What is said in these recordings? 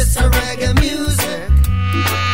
It's a reggae music.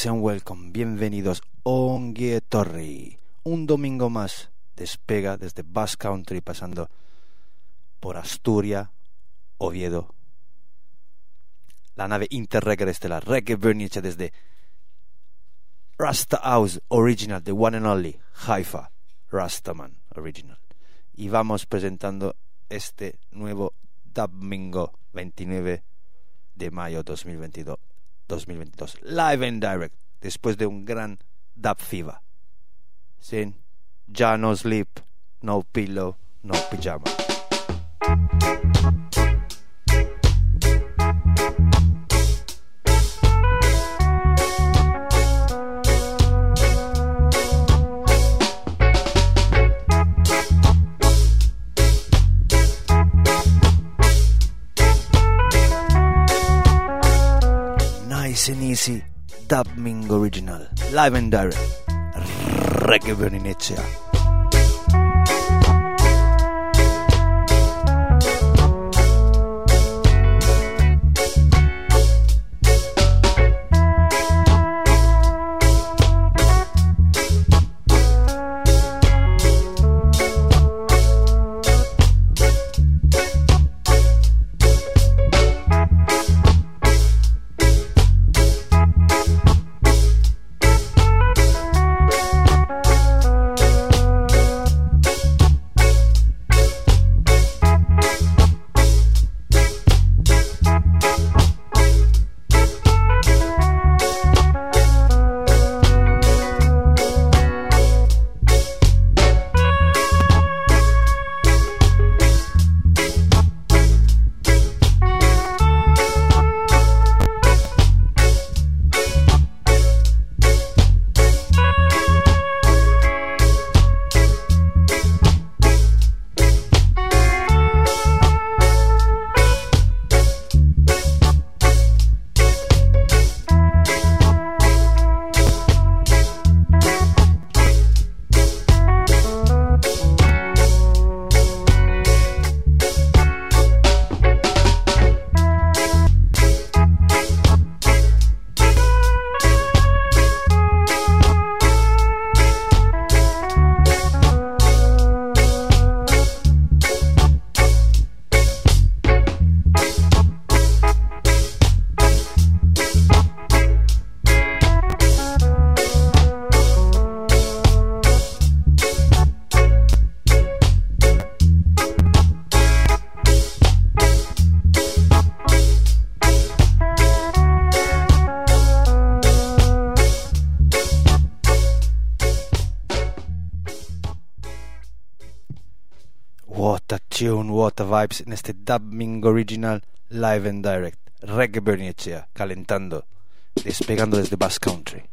sean welcome, bienvenidos Ongie Torri. Un domingo más despega desde Bass Country pasando por Asturias, Oviedo. La nave Interregger Estelar, Reggae Bernice desde Rasta House Original, The One and Only, Haifa, Rastaman Original. Y vamos presentando este nuevo domingo 29 de mayo 2022 2022. Live and direct, después de un gran Dub FIBA. Sin Ya No Sleep, No Pillow, No Pijama. Nice Dubbing Original Live and Direct Reggae Berninecea Tune, what vibes en este dubbing original live and direct. Reggae Berniechea, calentando, despegando desde Bass Country.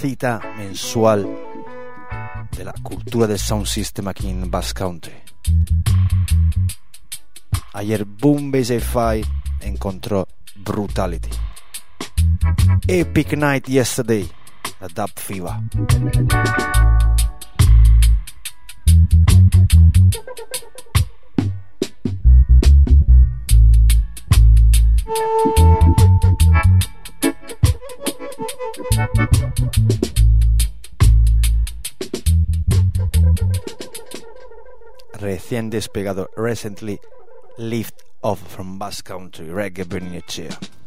Cita mensual de la cultura del sound system aquí en Bass Country. Ayer Boom Base Fi encontró Brutality. Epic Night Yesterday, la Dub Fiva. Recién despegado, recently lift off from Basque Country, Reggae Bernicea.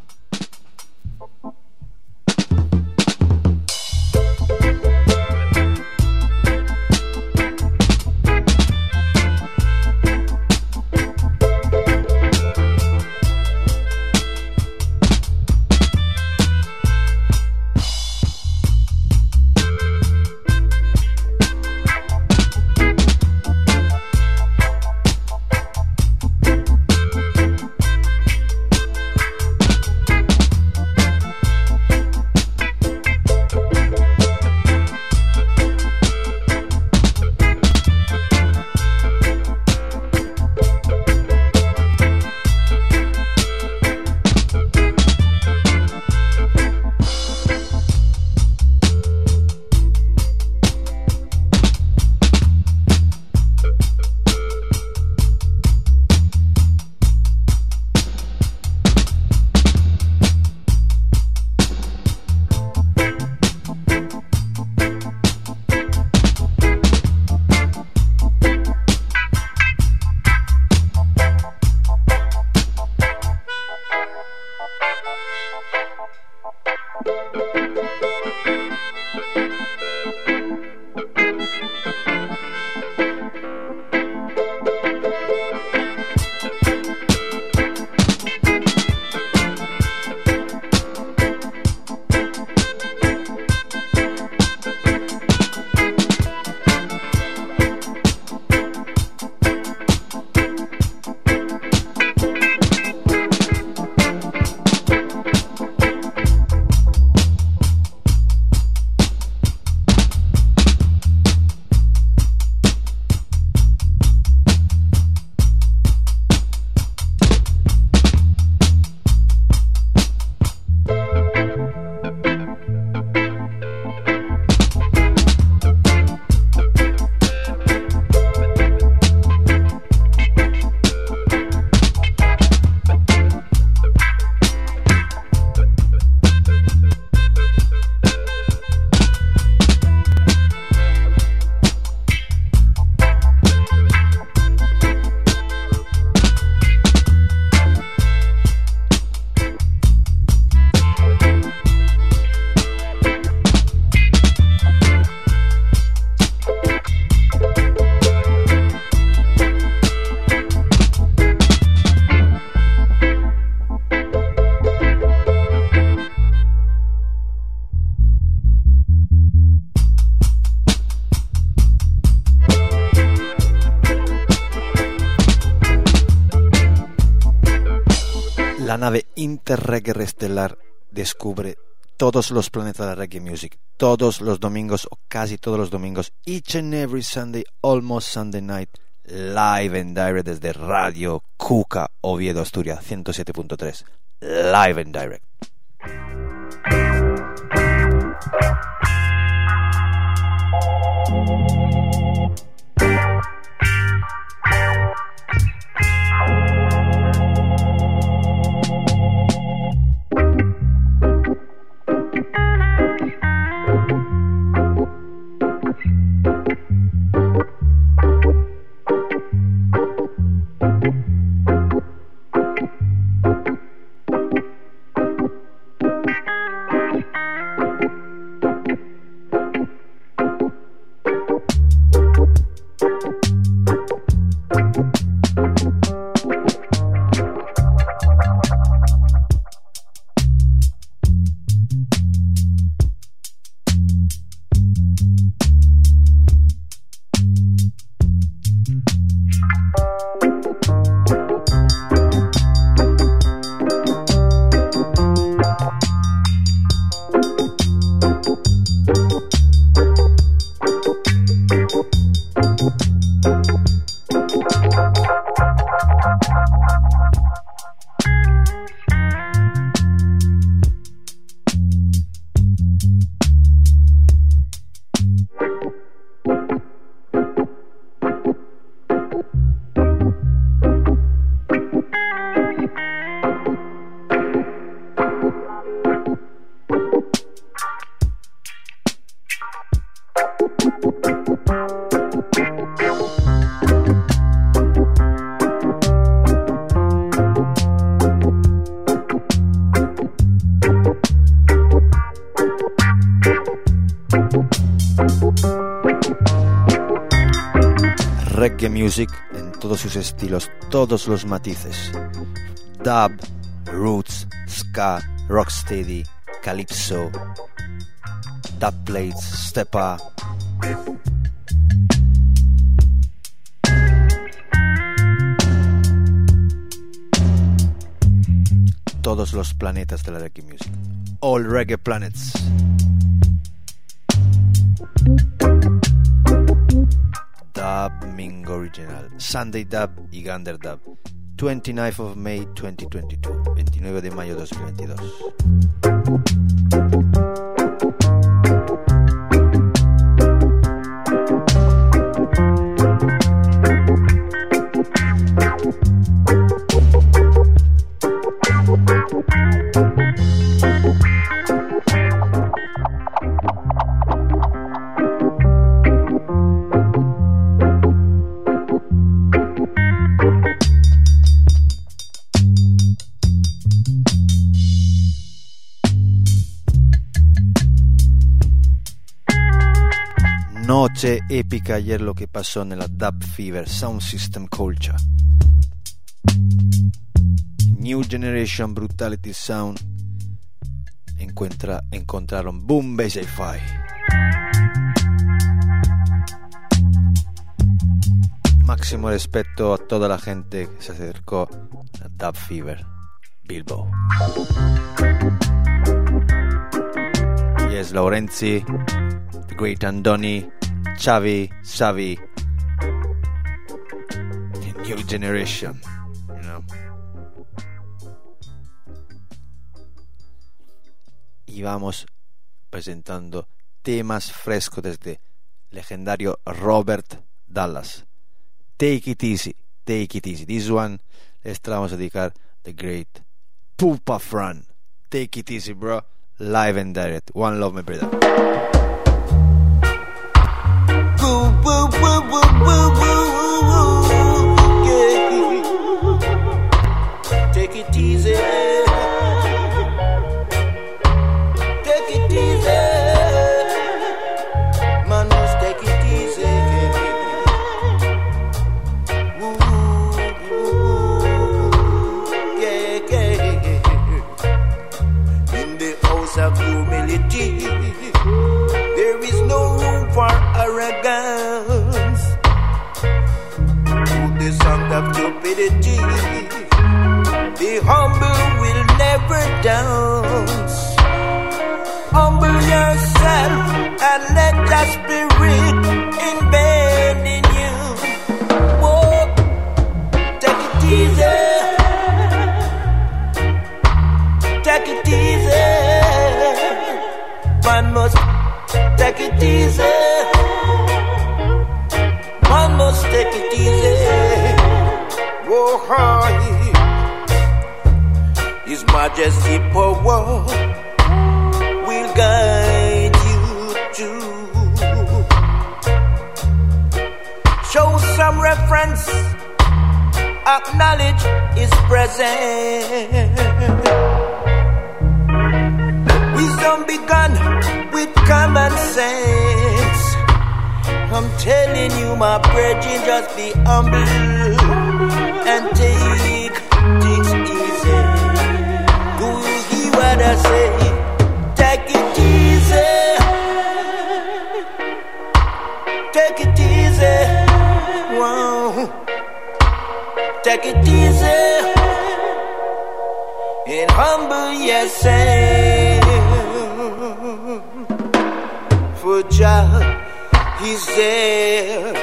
Interreggae Estelar descubre todos los planetas de la reggae music, todos los domingos o casi todos los domingos, each and every Sunday, almost Sunday night, live and direct desde Radio Cuca Oviedo Asturias 107.3, live and direct. Todos los matices. Dub, roots, ska, rocksteady, calypso, dub plates, stepa. Todos los planetas de la reggae music. All reggae planets. Dub Ming Original, Sunday Dub y Gander Dub. 29 of May 2022, 29 de mayo 2022. Noche épica ayer lo que pasó en la Dub Fever Sound System Culture. New Generation Brutality Sound encuentra, encontraron Boom Bass Fi. Máximo respeto a toda la gente que se acercó a Dub Fever Bilbo. Yes, Laurenzi, The Great Andoni, Xavi, Xavi, New Generation, you know. Y vamos presentando temas frescos desde legendario Robert Dallas. Take it easy, take it easy. This one les vamos a dedicar the great Pupa Fran. Take it easy, bro. Live and direct. One love, my brother. Take it easy. humility. The humble will never dance. Humble yourself and let your spirit embed in you. Whoa, take it easy. Take it easy. One must take it easy. One must take it easy. Whoa, hi. His Majesty power will guide you to show some reference, acknowledge His presence. Wisdom begun with common sense. I'm telling you, my brethren, just be humble and take things easy. Do you hear what I say? Take it easy. Take it easy. Wow. Take it easy. And humble yourself. For Jah there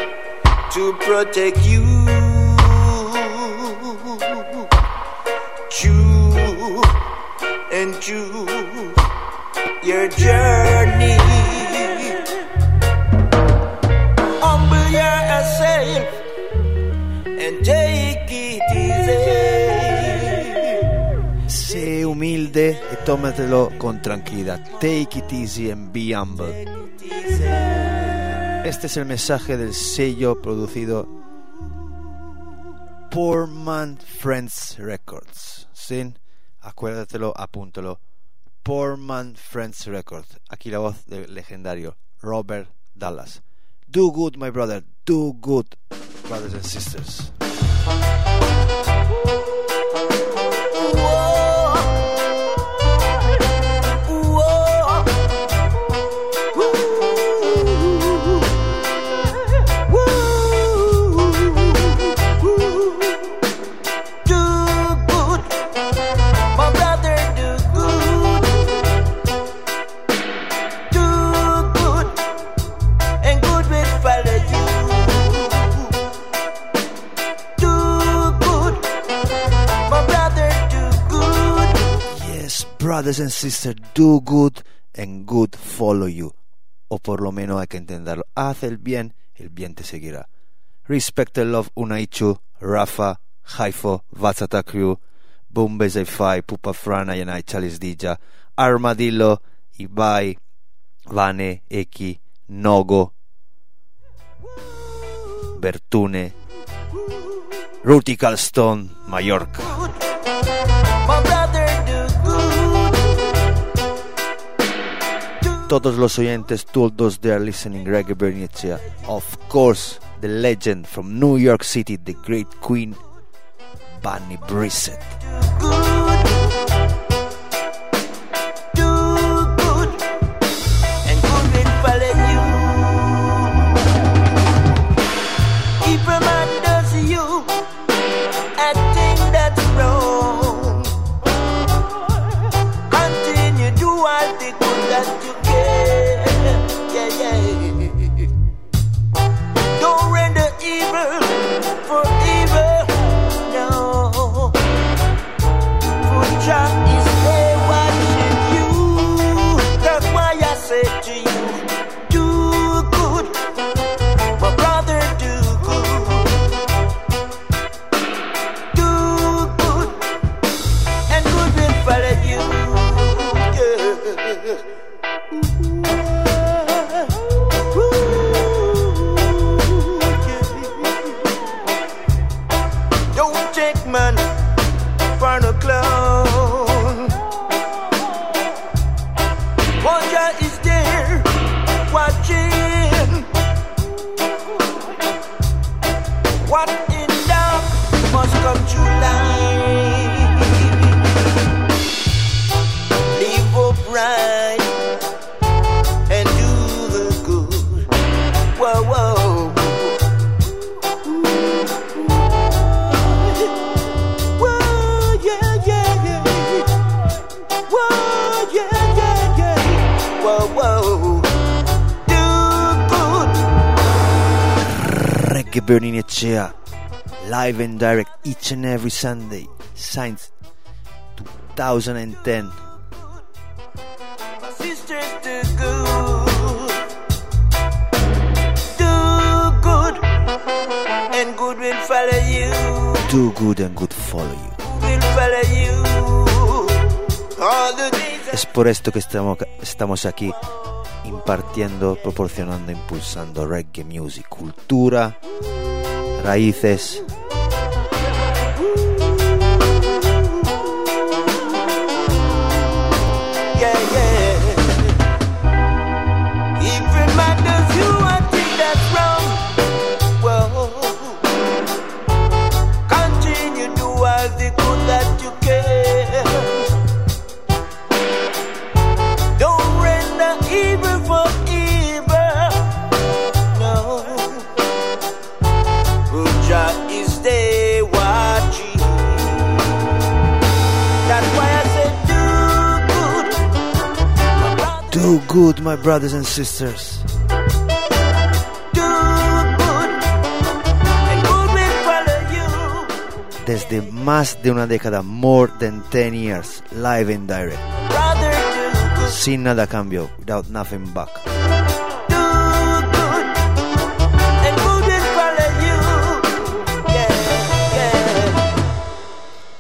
to protect you. Chew and chew your journey. Humble yourself and take it easy. Sé humilde y tómatelo con tranquilidad. Take it easy and be humble. Este es el mensaje del sello producido Poor Man Friends Records. Sin, acuérdatelo, apúntalo. Poor Man Friends Records. Aquí la voz del legendario Robert Dallas. Do good, my brother. Do good, brothers and sisters. Brothers and sisters, do good and good follow you. O por lo menos hay que entenderlo. Haz el bien, el bien te seguirá. Respect and love Unaichu, Rafa, Haifo, Vatsata Crew, Bombay Fai, Pupa Frana, Yanai Chalis Dija, Armadillo, Ibai, Vane, Eki, Nogo, Bertune, Rutical Stone, Mallorca. Todos los oyentes, todos they are listening Reggae Bernicea. Of course, the legend from New York City, the great queen, Bunny Brissett. Every Sunday since 2010. and good will follow you. Do good and good follow you. Will follow you. All the days Es por esto que estamos, estamos aquí impartiendo, proporcionando, impulsando reggae music, cultura, raíces. Do good, my brothers and sisters. do good. And good will follow you. Desde más de una década, more than 10 years, live and direct, Brother, sin nada cambio, without nothing back. Do good. And good will follow you. Yeah, yeah.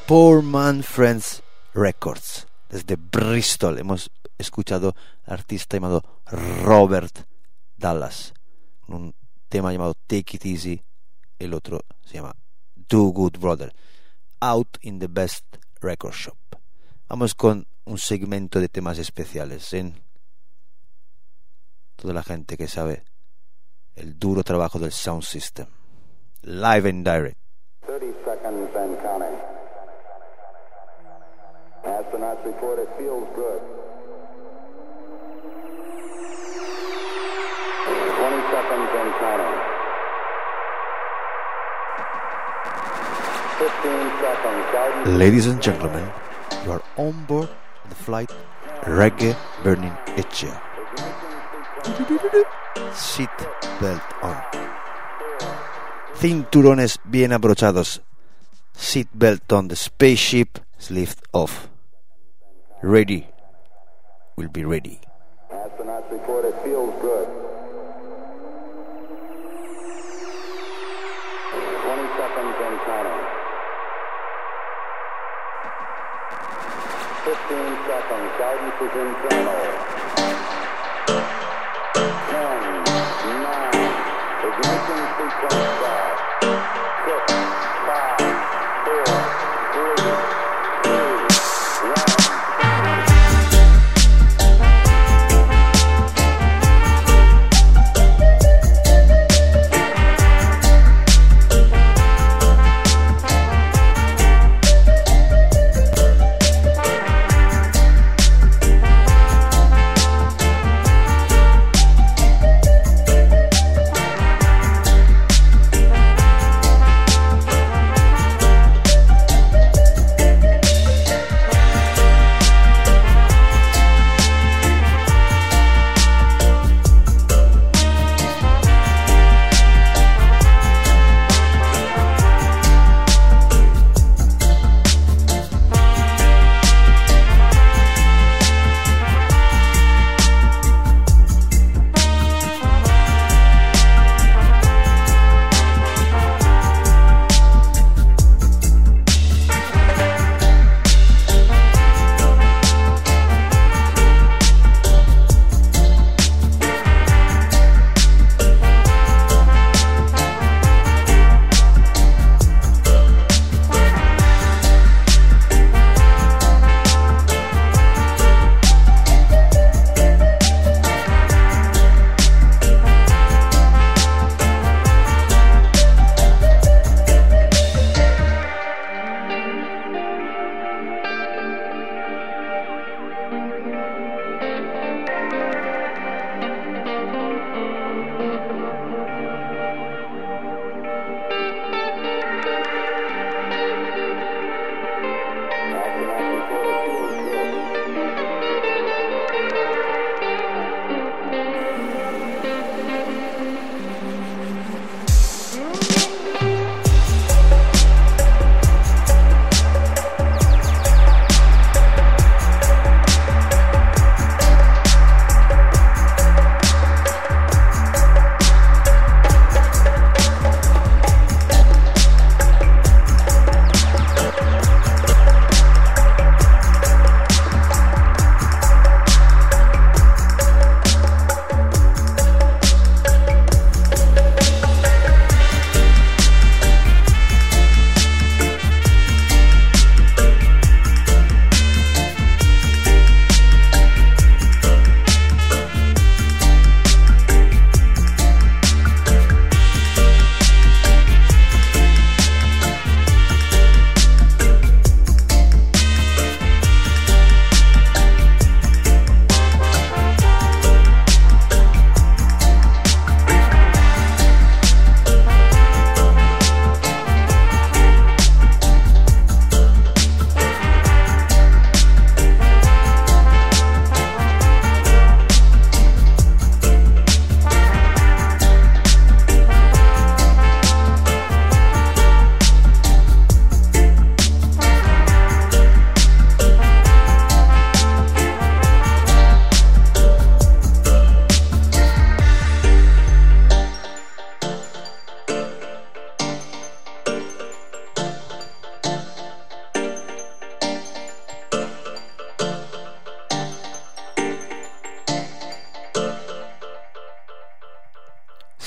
Poor Man Friends Records. Desde Bristol hemos escuchado al artista llamado Robert Dallas. Un tema llamado Take It Easy. El otro se llama Do Good Brother. Out in the Best Record Shop. Vamos con un segmento de temas especiales en toda la gente que sabe el duro trabajo del sound system. Live and direct. 30 seconds and counting. Astronauts report it feels good. Ladies and gentlemen, you are on board the flight Reggae Burning Echea. Seat belt on. Cinturones bien abrochados. Seat belt on. The spaceship is lift off. Ready. Will be ready. Seconds. Guidance is internal. 10, 9, ignition sequence start.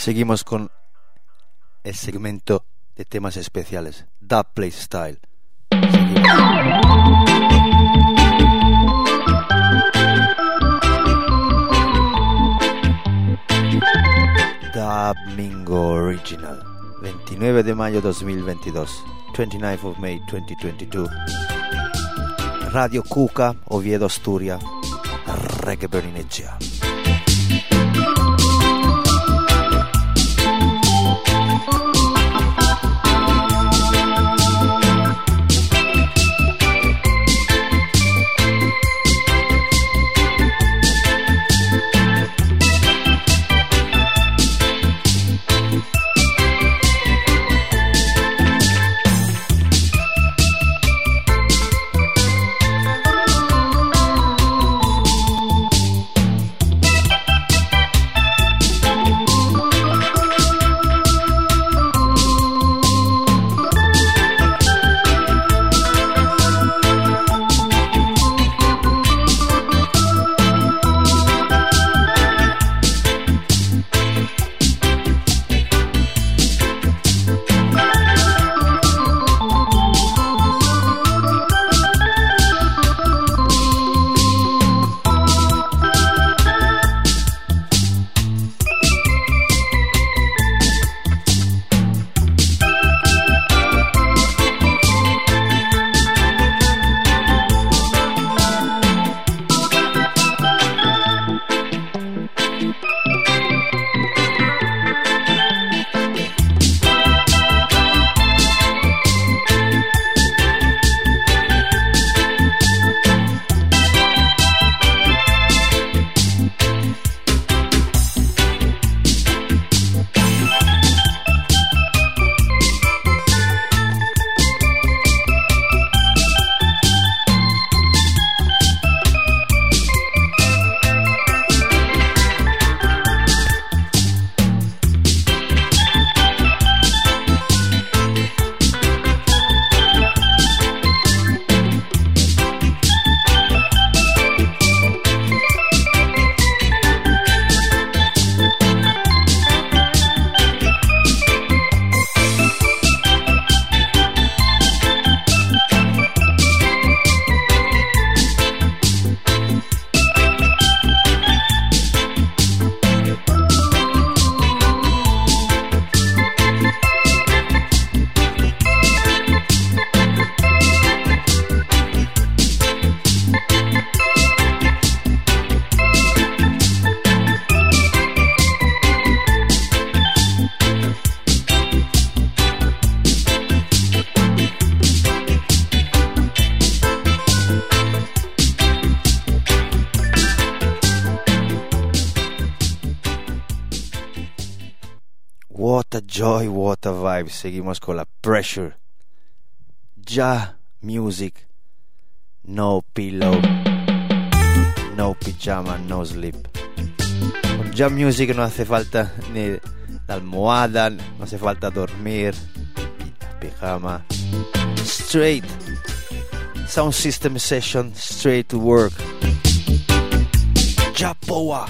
Seguimos con el segmento de temas especiales, Dub Play Style. Seguimos. Mingo Original, 29 de mayo 2022, 29 of May 2022. Radio Cuca, Oviedo, Asturia, Reggae Berninecea. Seguimos con la pressure. Ja music. No pillow. No pijama, no sleep. Con ja music no hace falta ni la almohada, no hace falta dormir. Pijama. Straight. Sound system session, straight to work. Ja power.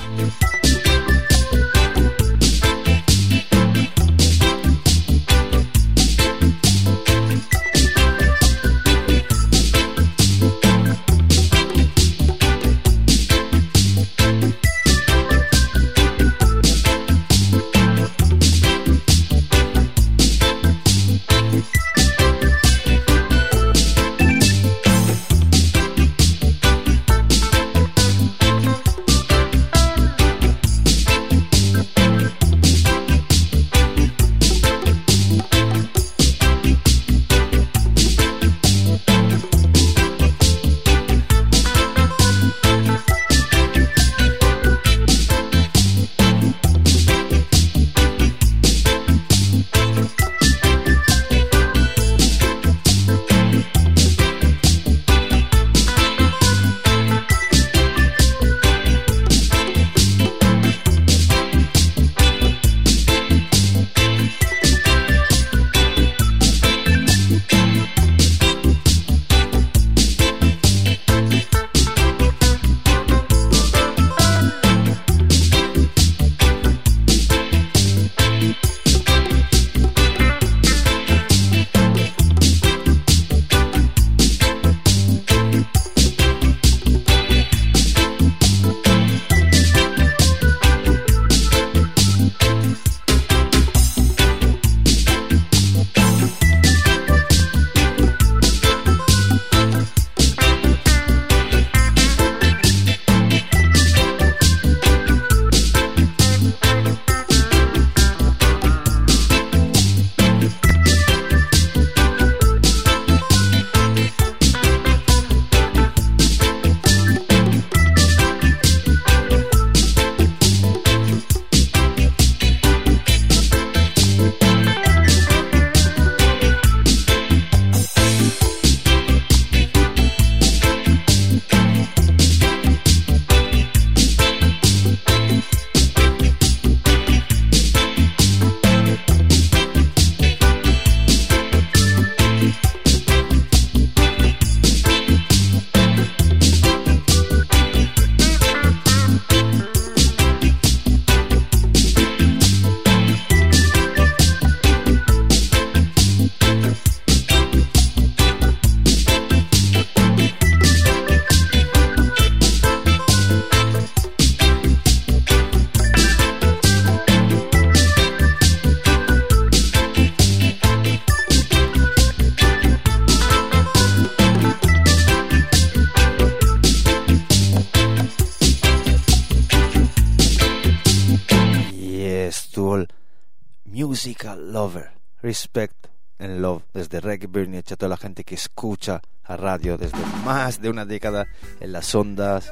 Musical lover. Respect and love desde Reggae Burnage a toda la gente que escucha a radio desde más de una década en las ondas,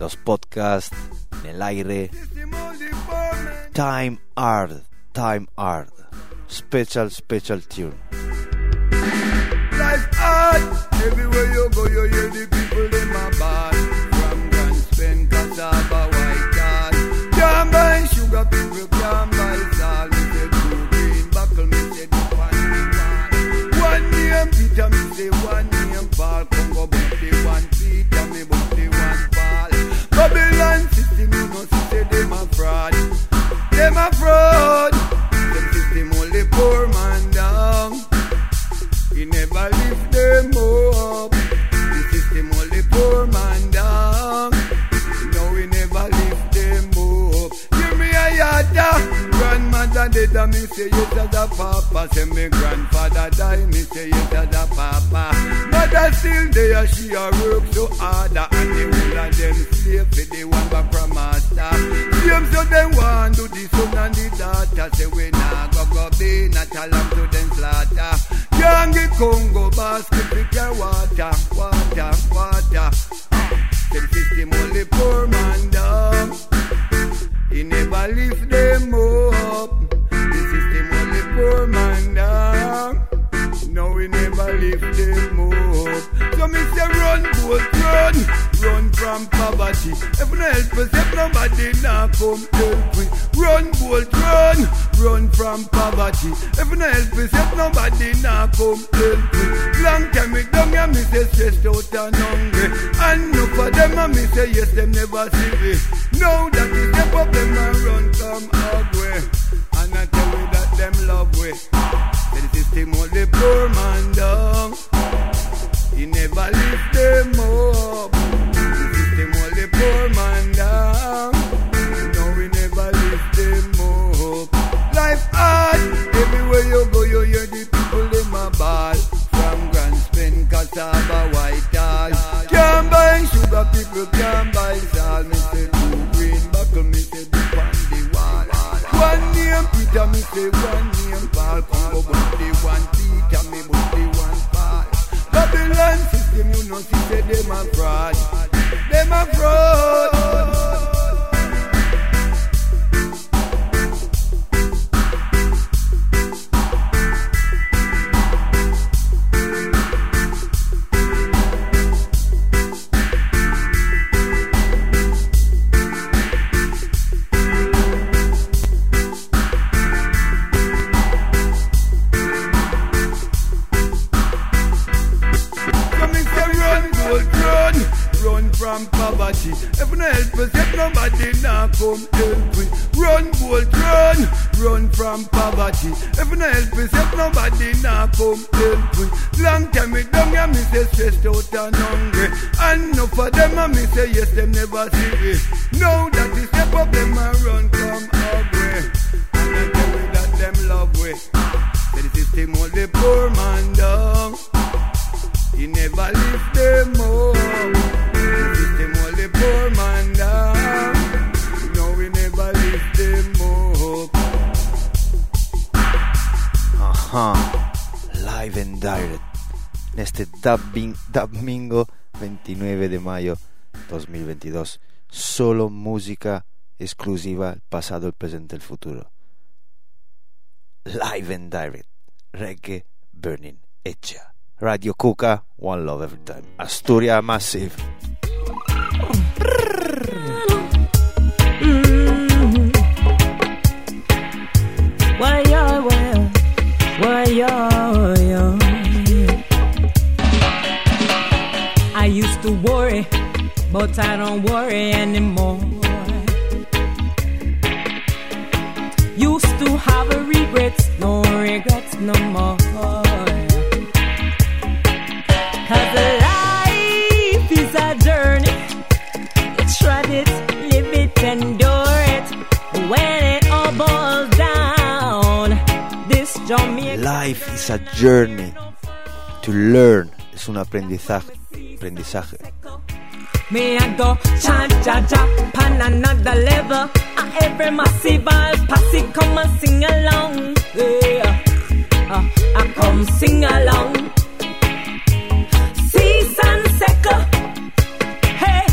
los podcasts, en el aire. Time hard, time hard. Special, special tune. Life hard. Everywhere you go, you hear the people in my bar. Them a fraud. Them system only poor man Grandmother dead me say yes as a papa. Say me grandfather die, me say yes as a papa. Mother still there, she a work so harder. And the whole of them slave for the one back from master. Same so them want do the son and the daughter. Say we nah go go be not along to them slaughter. Can't Congo basket pick your water, water, water. Them system only poor man down. He never lift them up. No, we never lift them up. So me say run, boat, run, run from poverty. If no help us, if nobody now come help we. Run, boat, run, run from poverty. If no help us, if nobody now come help we. Long time me down here, me say stressed out and hungry. And no for them, and me say yes, them never see me. Now that is the problem, and run come ugly. And I tell we that them love we. Say the poor man down. He never lift them up. The system only poor man down. No, we never lift them up. Life hard. Everywhere you go, you hear the people in my ball. From Grand Spain, cassava, white dog. Can't buy sugar, people can't buy salt. Say two green buckle, say the on the wall. One name Peter, say one name Paul. Congo, but System, you know, see say them a fraud. Them a fraud. From poverty. If no help us, if nobody now come help we. Run, bolt, run, run from poverty. If no help us, if nobody now come help we. Long time me down here, me say stressed out and hungry. And no for them, and me say yes, them never see we. Now that is the problem, and run come ugly. And I tell me that them love we. Say the system only poor man down. He never lift them up. Live and direct. En este domingo 29 de mayo 2022. Solo música exclusiva, el pasado, el presente, el futuro. Live and direct. Reggae Burning. Hecha. Radio Cuca, One Love Every Time. Asturia Massive. But I don't worry anymore. Used to have a regrets, no regrets no more. Cause life is a journey. Tread it, live it, endure it. When it all boils down, this Jamaica. Life is a journey. To learn es un aprendizaje. aprendizaje. Me I go chant ja ja pan another level. Uh, every massive posse come and sing along. Yeah. Uh, I come sing along. And second. Hey,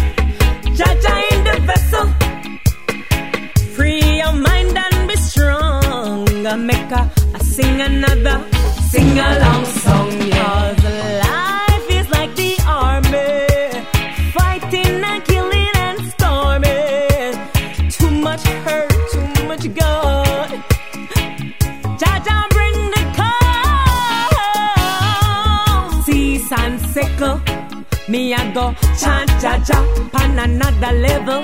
Jaja in the vessel. Free your mind and be strong. I make a, I sing another sing along song. Yeah. Sickle. Me I go chant Jaja pan another level.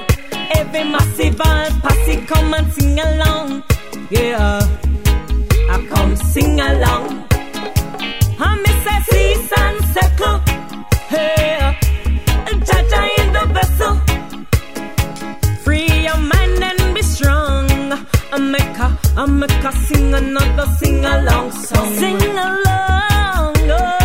Every massive posse come and sing along. Yeah, I come sing along. I miss a cease and sickle. Hey, Jaja in the vessel. Free your mind and be strong. I make I make sing another sing along song. Sing along, oh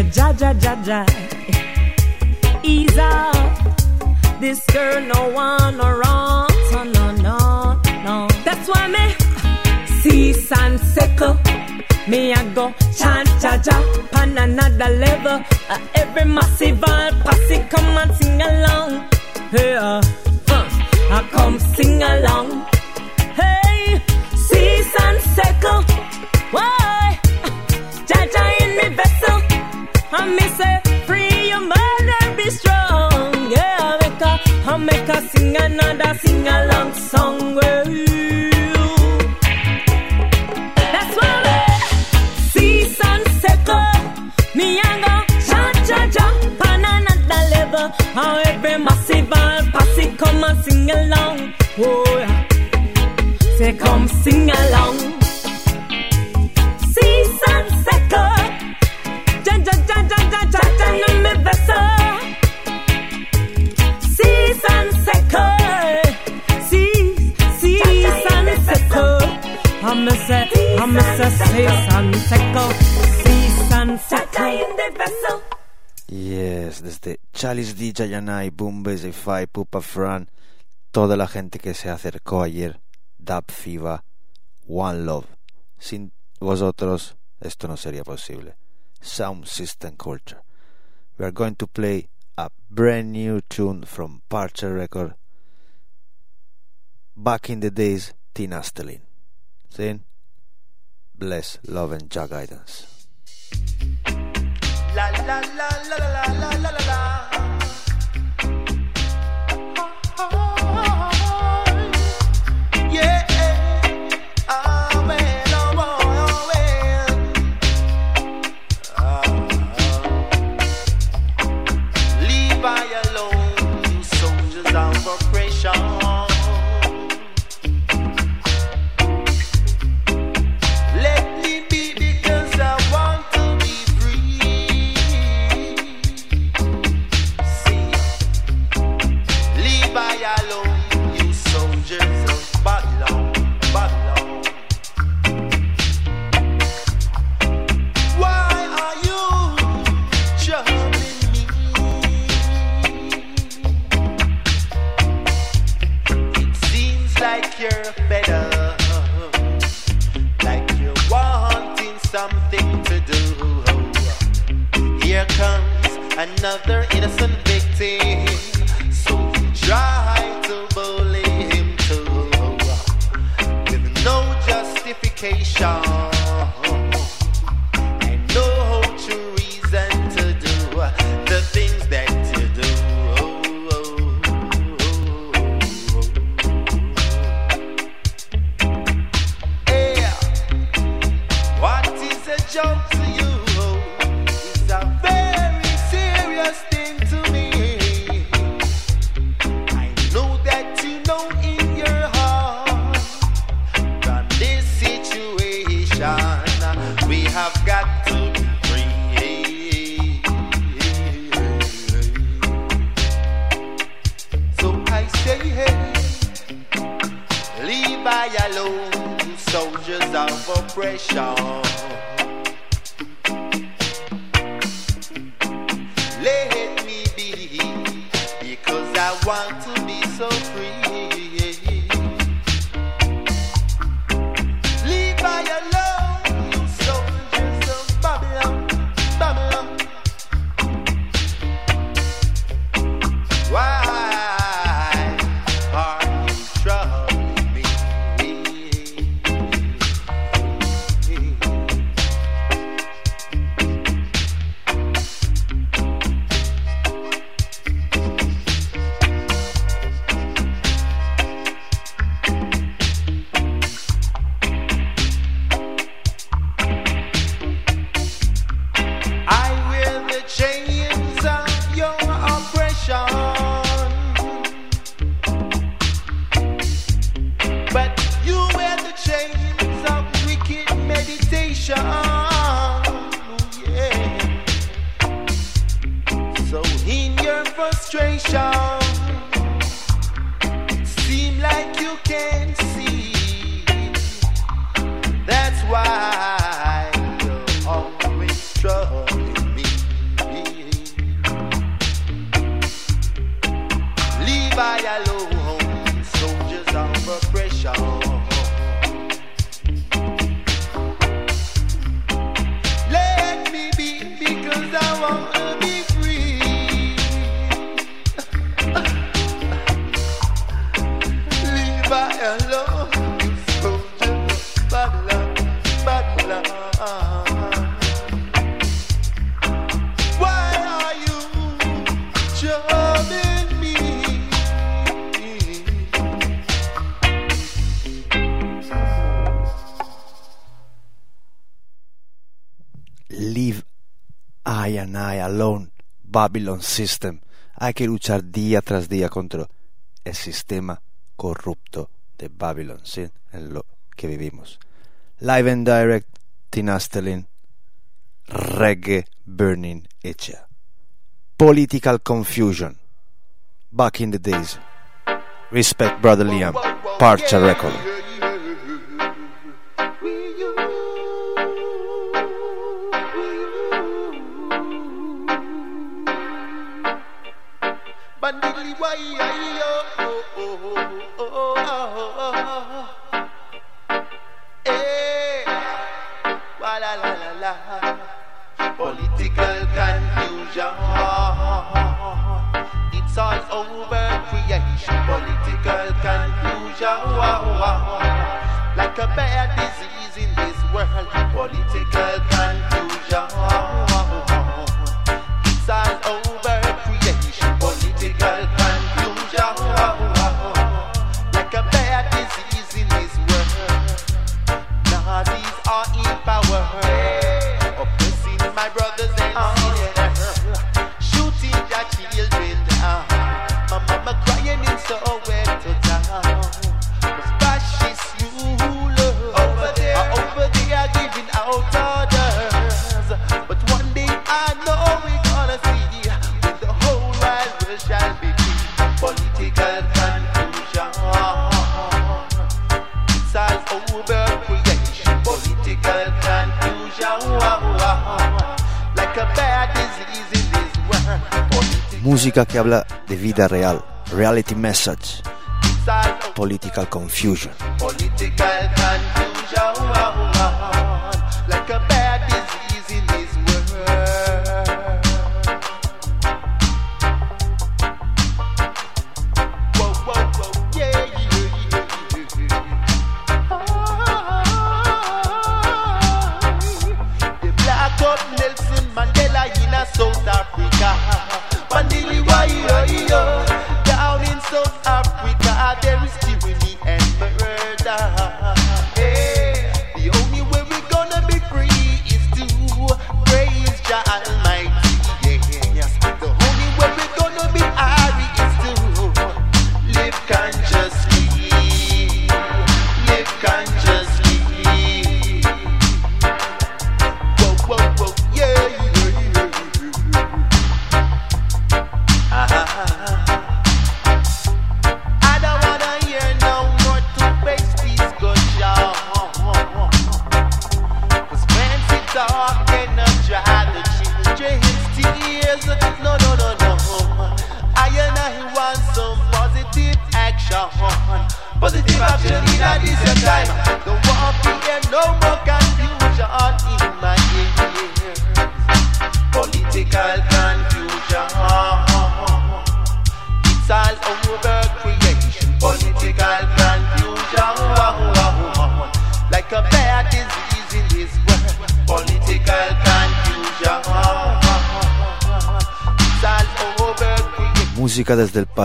Me, ja, ja, ja, ja. Ease up. This girl no one no wrong, so no, no, no. That's why me cease and sickle. Me I go chant ja ja pan another level. Uh, every massive all posse come and sing along. Hey, uh, I come sing along. Hey, cease and sickle. Why? Jaja in me vessel. I miss say, free your mind and be strong. Yeah, I make her, I make her sing another sing along song. Well, How every massive all passy come and sing along. Oh, yeah. Say, come sing along. Yes, desde Chalice D, Jayanai, Boom Basic Five, Pupa Fran, toda la gente que se acercó ayer, Dub Fiva, One Love. Sin vosotros esto no sería posible. Sound System Culture. we are going to play a brand new tune from Parcher Record back in the days Tina Stalin. Then bless, love and ja guidance. La, la, la, and I alone, Babylon system, hay que luchar día tras día contra el sistema corrupto de Babylon, ¿sí? en lo que vivimos. Live and direct, Tina Stelin, Reggae Burning Itcher. Political confusion. Back in the days. Respect Brother Liam, Parcha Record. Political confusion. It's all over creation. Political confusion. Like a bad disease in this world. Political confusion. heart. Música que habla de vida real. Reality Message. Political Confusion.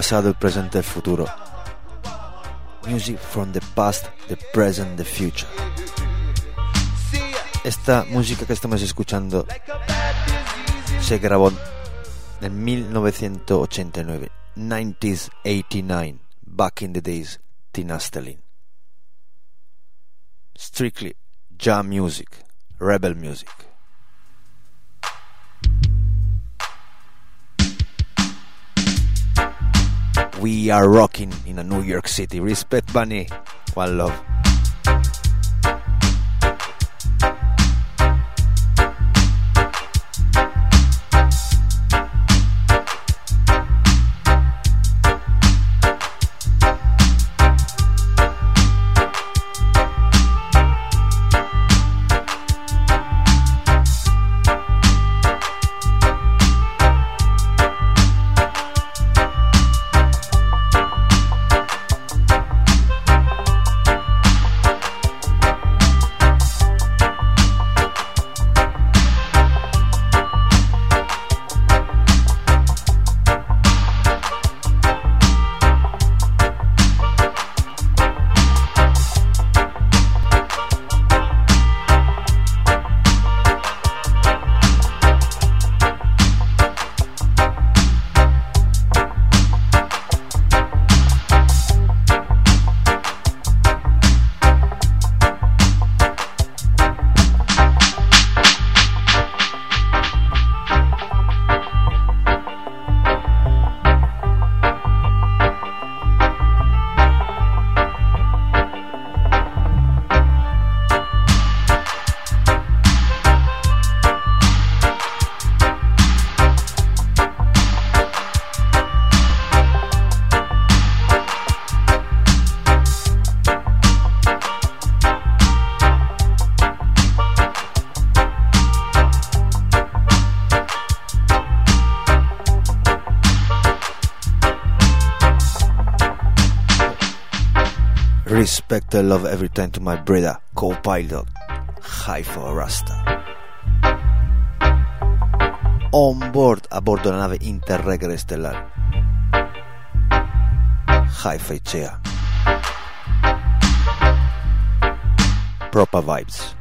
Pasado, el presente, el futuro. Music from the past, the present, the future. Esta música que estamos escuchando se grabó en 1989, 1989, back in the days, Tina Stalin. Strictly jam music, rebel music. We are rocking in a New York City. Respect Bunny. One love. Respect and love every time to my brother, co-pilot, Haifa Rasta. On board, a bordo della nave interregre stellare. Haifa Ichea. Proper vibes.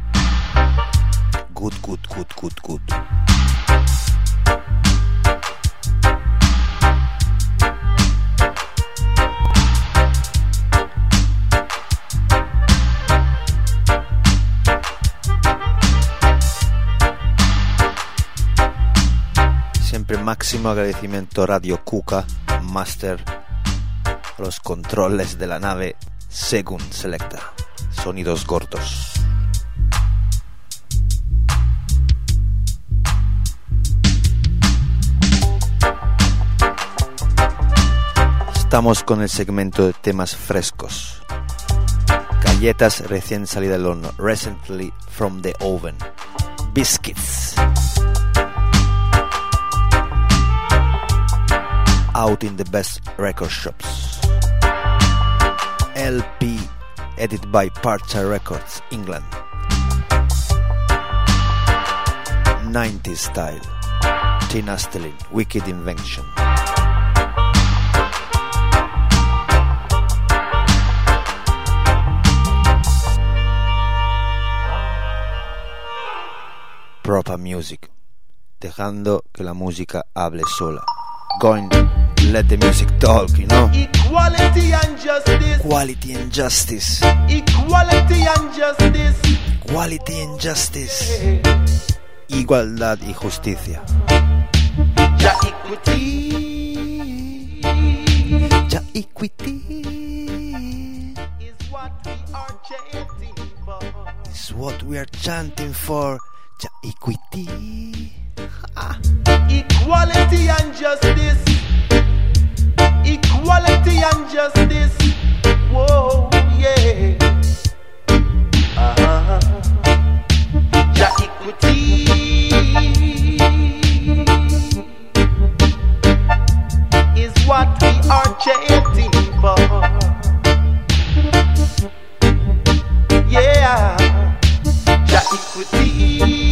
Good, good, good, good, good. Máximo agradecimiento Radio Cuca, Master, a los controles de la nave Según Selecta. Sonidos gordos. Estamos con el segmento de temas frescos. Galletas recién salidas del horno. Recently from the oven. Biscuits. Out in the best record shops. LP edited by Parcha Records, England. 90s style. Tina Stalin, Wicked Invention. Proper music. Dejando que la música hable sola. Going let the music talk, you know? Equality and justice. Quality and justice. Equality and justice. Quality and justice. Igualdad y justicia. Ja equity Ja equity is what we are chanting for. is what we are chanting for. Ja equity. Equality and justice equality and justice. Whoa, yeah. Uh-huh. Ja equity is what we are chanting for. Yeah, ja equity.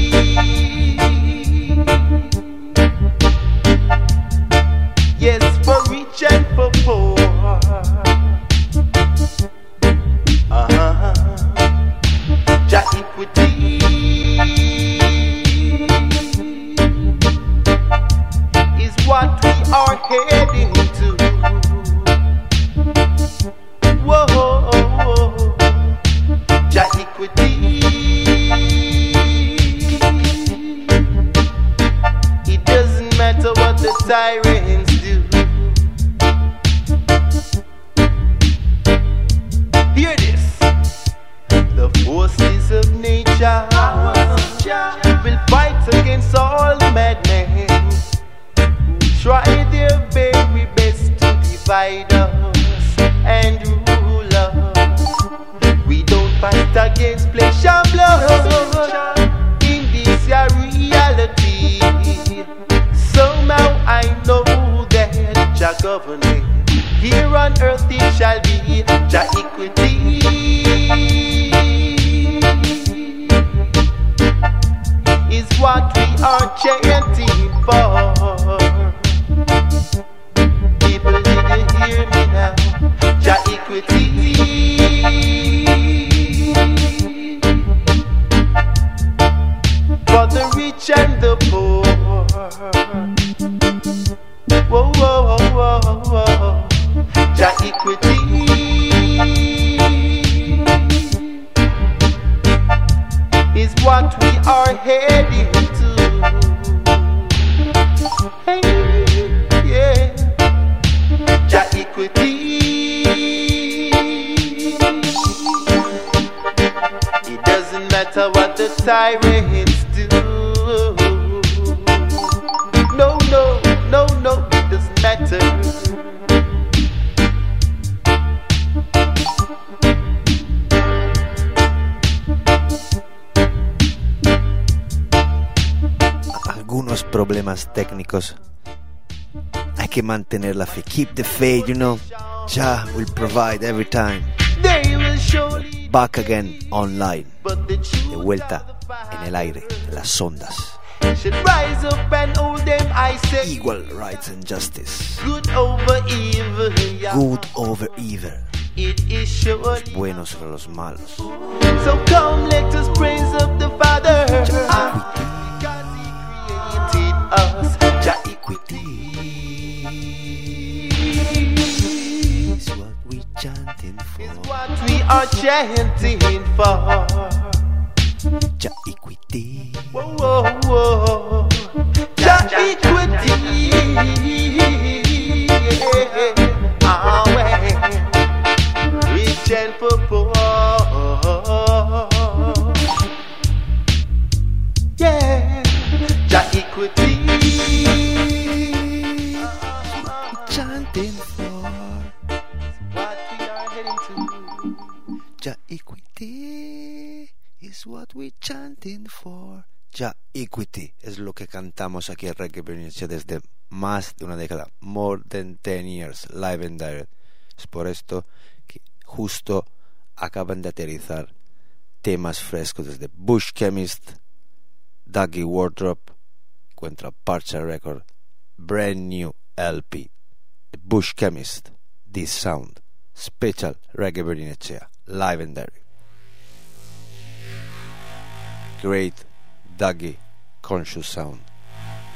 Tyrants do. No, no, no, no, it doesn't matter. algunos problemas técnicos. Hay que mantener la fe. Keep the faith, you know. Jah will provide every time. They will surely Back again online. De vuelta en el aire, en las ondas. Equal rights and justice. good over evil. Good over evil. It is surely Buenos sobre los malos. so. Come, let us praise up the Father Equity is what we chanting is for. what we are chanting for. Jah equity. Whoa, whoa, whoa. Jah equity. Yeah. Ah. Rich and for what we chanting for. Ja equity es lo que cantamos aquí en Reggae Berenice desde más de una década. More than 10 years, live and direct. Es por esto que justo acaban de aterrizar temas frescos desde Bush Chemist, Dougie Wardrop, encuentra Parcha Record, brand new LP, Bush Chemist, This Sound, Special Reggae Berinechea, live and direct. Great Dougie Conscious Sound.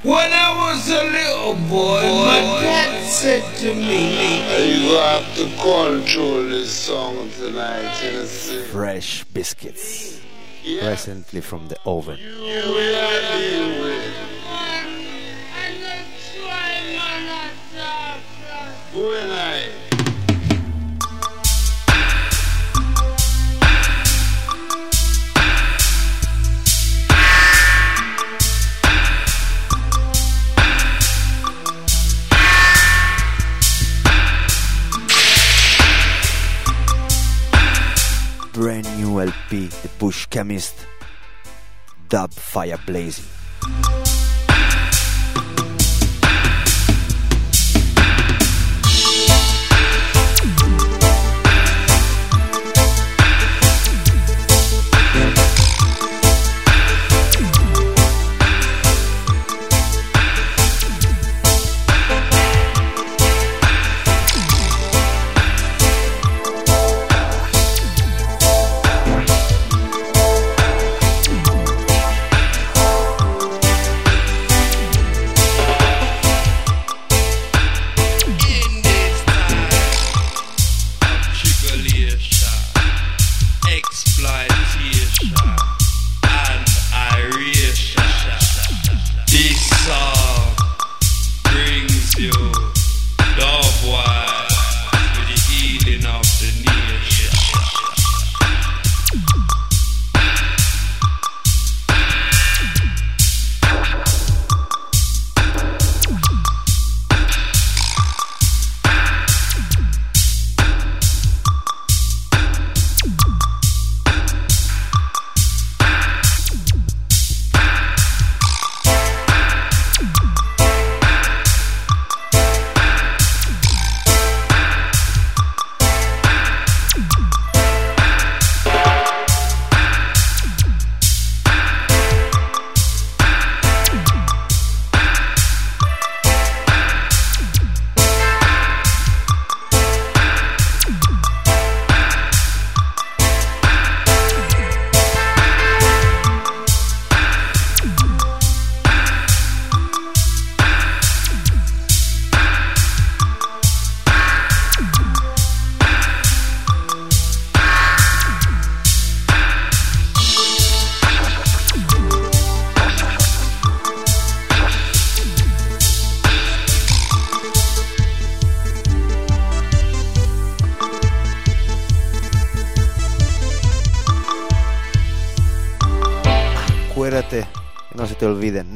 When I was a little boy, my dad said to me, You have to control this song tonight, Tennessee. Fresh Biscuits, Yeah, recently from the oven. you will deal with. When I The Bush Chemist, Dub Fire Blazing.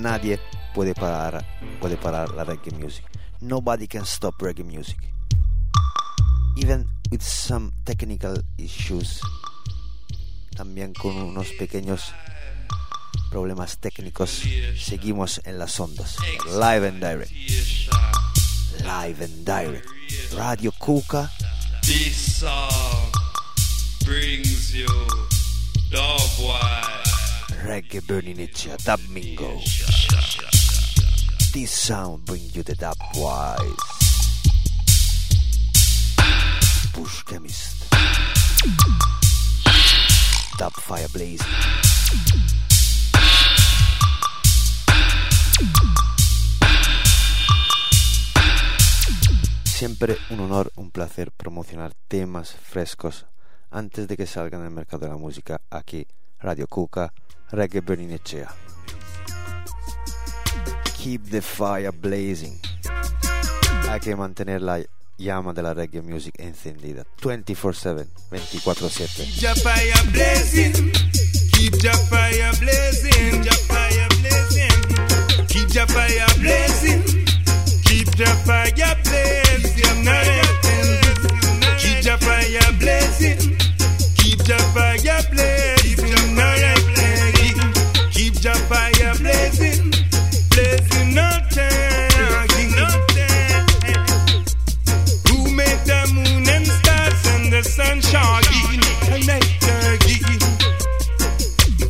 Nadie puede parar, puede parar la reggae music. Nobody can stop reggae music. Even with some technical issues, también con unos pequeños problemas técnicos, seguimos en las ondas. Live and direct. Live and direct. Radio Cuca. This song brings you Wise. Reggae Burning Itcha, Dub Mingo. This sound brings you the Dub Wise. Bush Chemist. Dub Fire Blaze. Siempre un honor, un placer promocionar temas frescos antes de que salgan al mercado de la música aquí, Radio Cuca, Reggae Burning Echea. Keep the fire blazing. Hay que mantener la llama de la reggae music encendida 24/7, 24/7. Keep your fire blazing. Keep your fire blazing. Keep your fire blazing. Keep your fire blazing. Keep your fire blazing. Keep your fire blazing.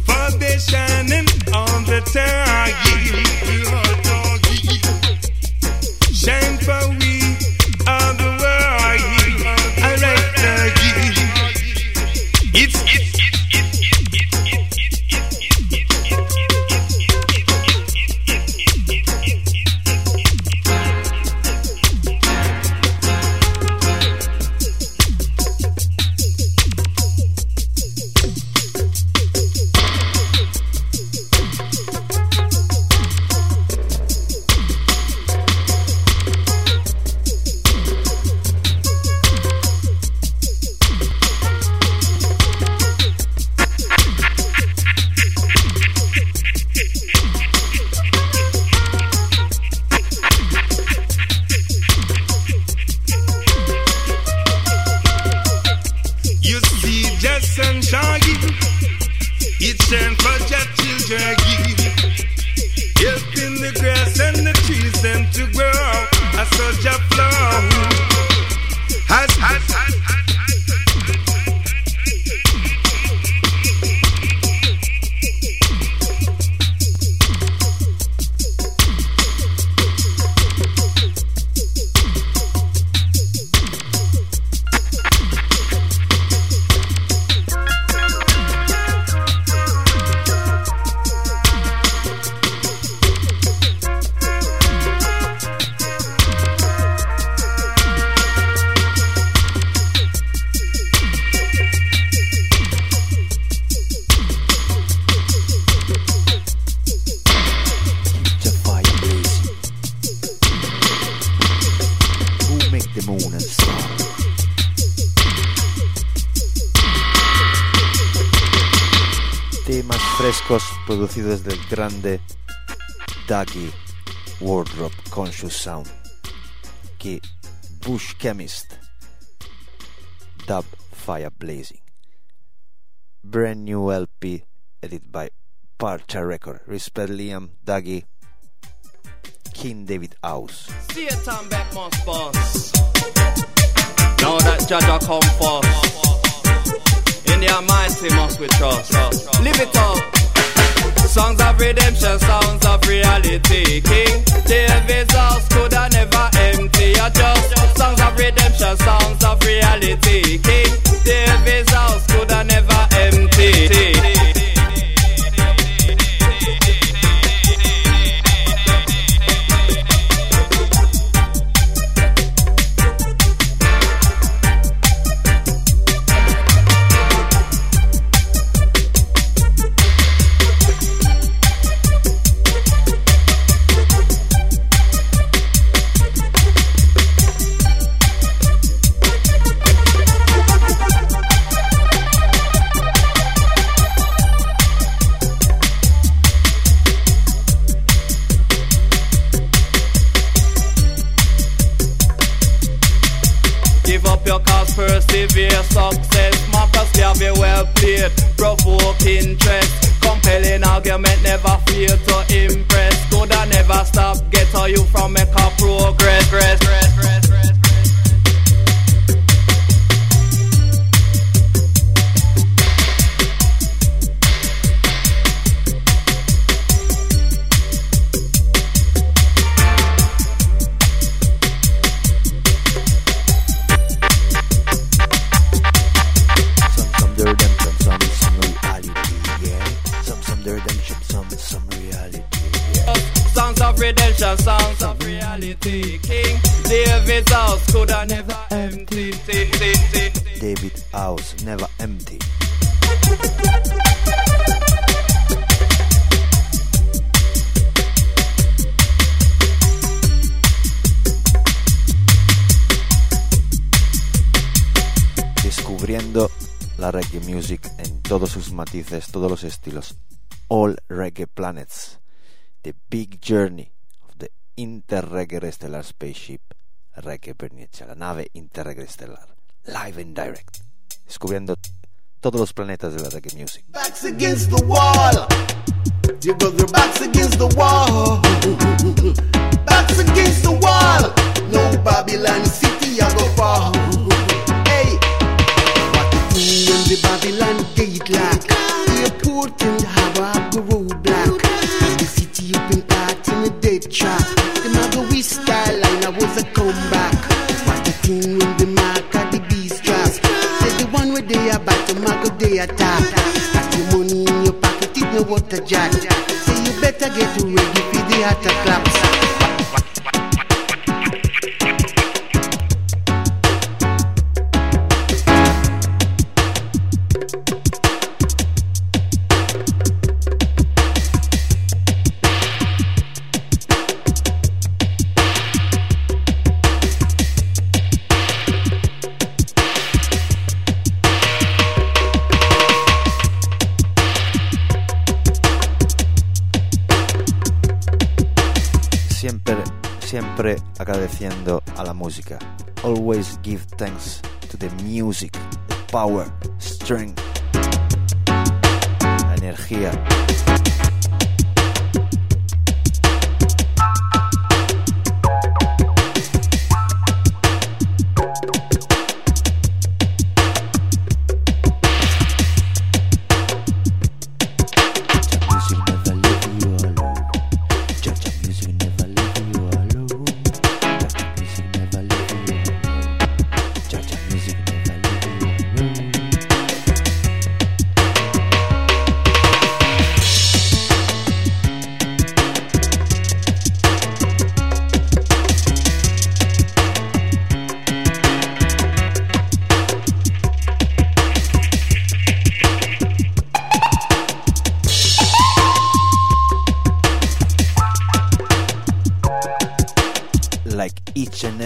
For they shining on the target. Shine for we. Producidos del grande Daggy Wardrobe Conscious Sound que Bush Chemist Dub Fire Blazing Brand new LP edited by Parcha Record Respect Liam Daggy King David House See a time back. Now that Jaja come. In Almighty must. Live it up. Songs of redemption, sounds of reality. King David's house could have never empty. I just songs of redemption, sounds of reality. King David's house could have never empty. Persevere, success. Marcus Garvey well played, provoke interest. Compelling argument never fail to impress. Coulda never stop, get all you from make a progress. David's house never empty. David House, never empty. Descubriendo la reggae music en todos sus matices, todos los estilos. All Reggae Planets. The Big Journey Inter-Reggae Stellar Spaceship. Reggae Bernice, la nave interreggae estelar. Live and direct. Descubriendo todos los planetas de la reggae music. Backs against the wall. You got their backs against the wall. Backs against the wall. No Babylon city I go fall. Hey, what to do when the Babylon gate lock? Airport the harbor I attack. Got your money in your pocket, it no water jack. Say you better get ready for the attack claps. Siempre agradeciendo a la música. Always give thanks to the music, power, strength, energía.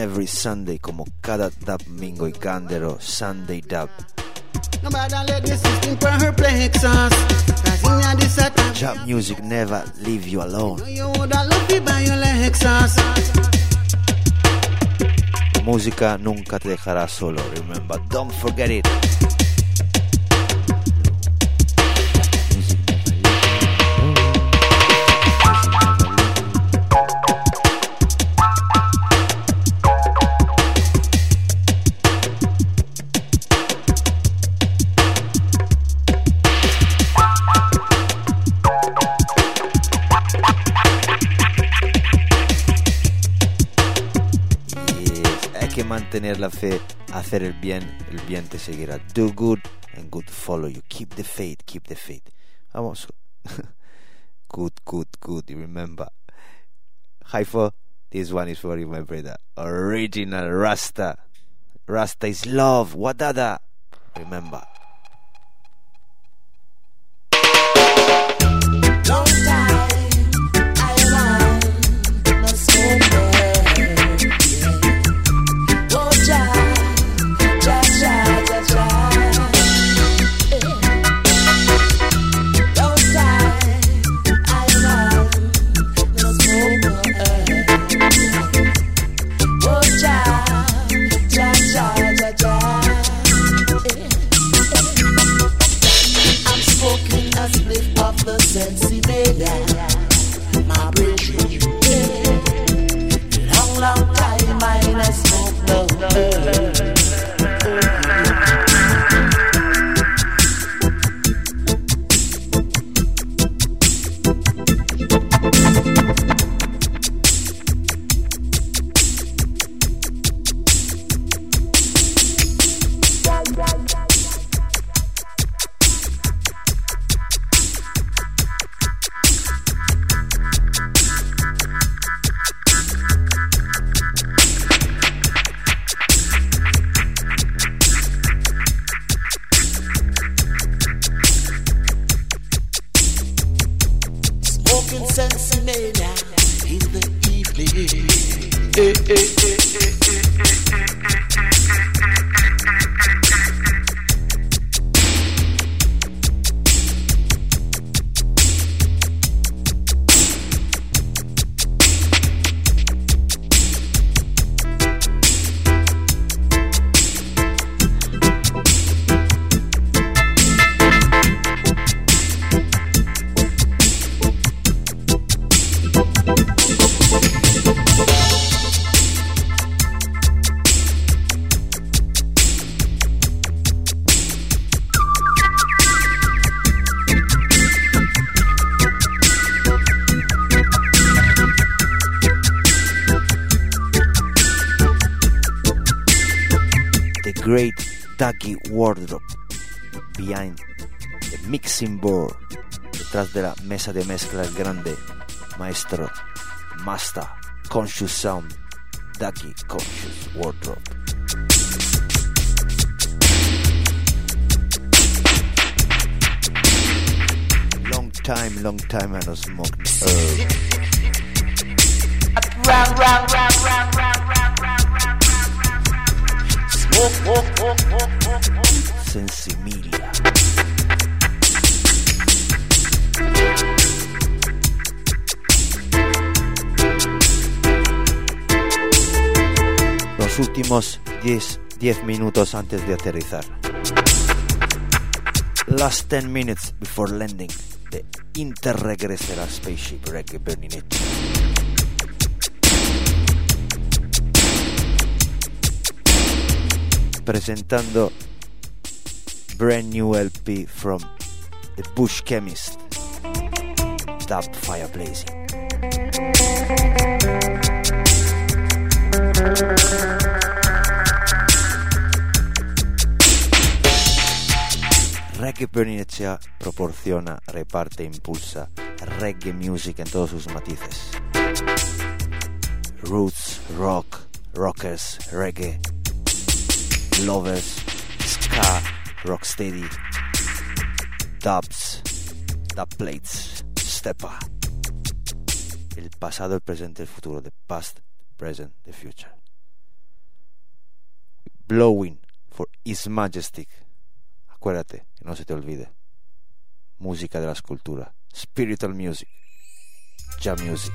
every Sunday como cada domingo y cándero Sunday Dub. Jump music never leave you alone. Música nunca te dejará solo. Remember, don't forget it. Mantener la fe, hacer el bien, el bien te seguirá. Do good and good follow you. Keep the faith, keep the faith. Vamos. good, good, good. Remember. Haifo, this one is for you, my brother. Original Rasta. Rasta is love. Wadada. Remember. Want no love. incense now, in the evening. Hey, hey, hey, Wardrobe behind the mixing board detrás de la mesa de mezcla el grande maestro Master Conscious Sound Ducky Conscious Wardrobe. Long time, long time I no smoke. Round, round, round, round, Sensimilia. Los últimos 10, 10 minutos antes de aterrizar. Last 10 minutes before landing. The Interregresera Spaceship Reggae Burning It. Presentando brand new LP from the Bush Chemist. Dub Fire Blazing. Reggae Bernicea proporciona, reparte e impulsa reggae music en todos sus matices. Roots, rock, rockers, reggae, lovers, ska, rocksteady, dubs, dub plates, stepper. El pasado, el presente, el futuro, the past, present, the future. Blowing for His Majestic. Acuérdate, que no se te olvide. Música de la escultura. Spiritual music. Ja music.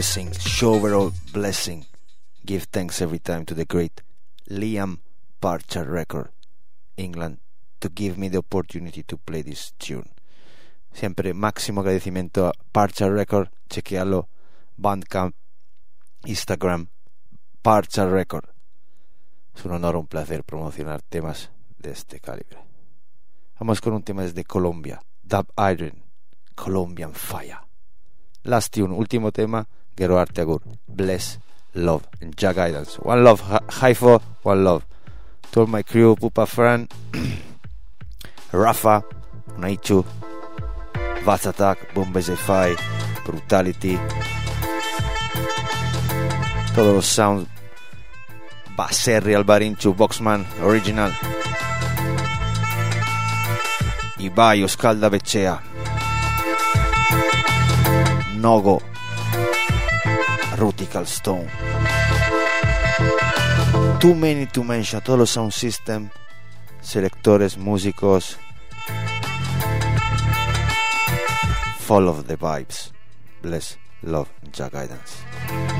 Blessing, shower of blessing. Give thanks every time to the great Liam Parcher record, England, to give me the opportunity to play this tune. Siempre máximo agradecimiento a Parcher Record, chequealo, Bandcamp, Instagram, Parcher Record. Es un honor, un placer promocionar temas de este calibre. Vamos con un tema desde Colombia, Dub Iron, Colombian Fire. Last tune, último tema, Gero Arteagur, Bless, Love, and Ja Guidance. One Love, Haifo, One Love. To all my crew, Pupa Fran, Rafa, Naichu, Bombay Fi, Brutality, todos los sounds, Baserri, Albarinchu, Boxman, Original, Ibai, Oscalda Becea, Nogo, Rutical Stone. Too many to mention, todos los sound system, selectores, músicos, follow the vibes. Bless, love, and guidance.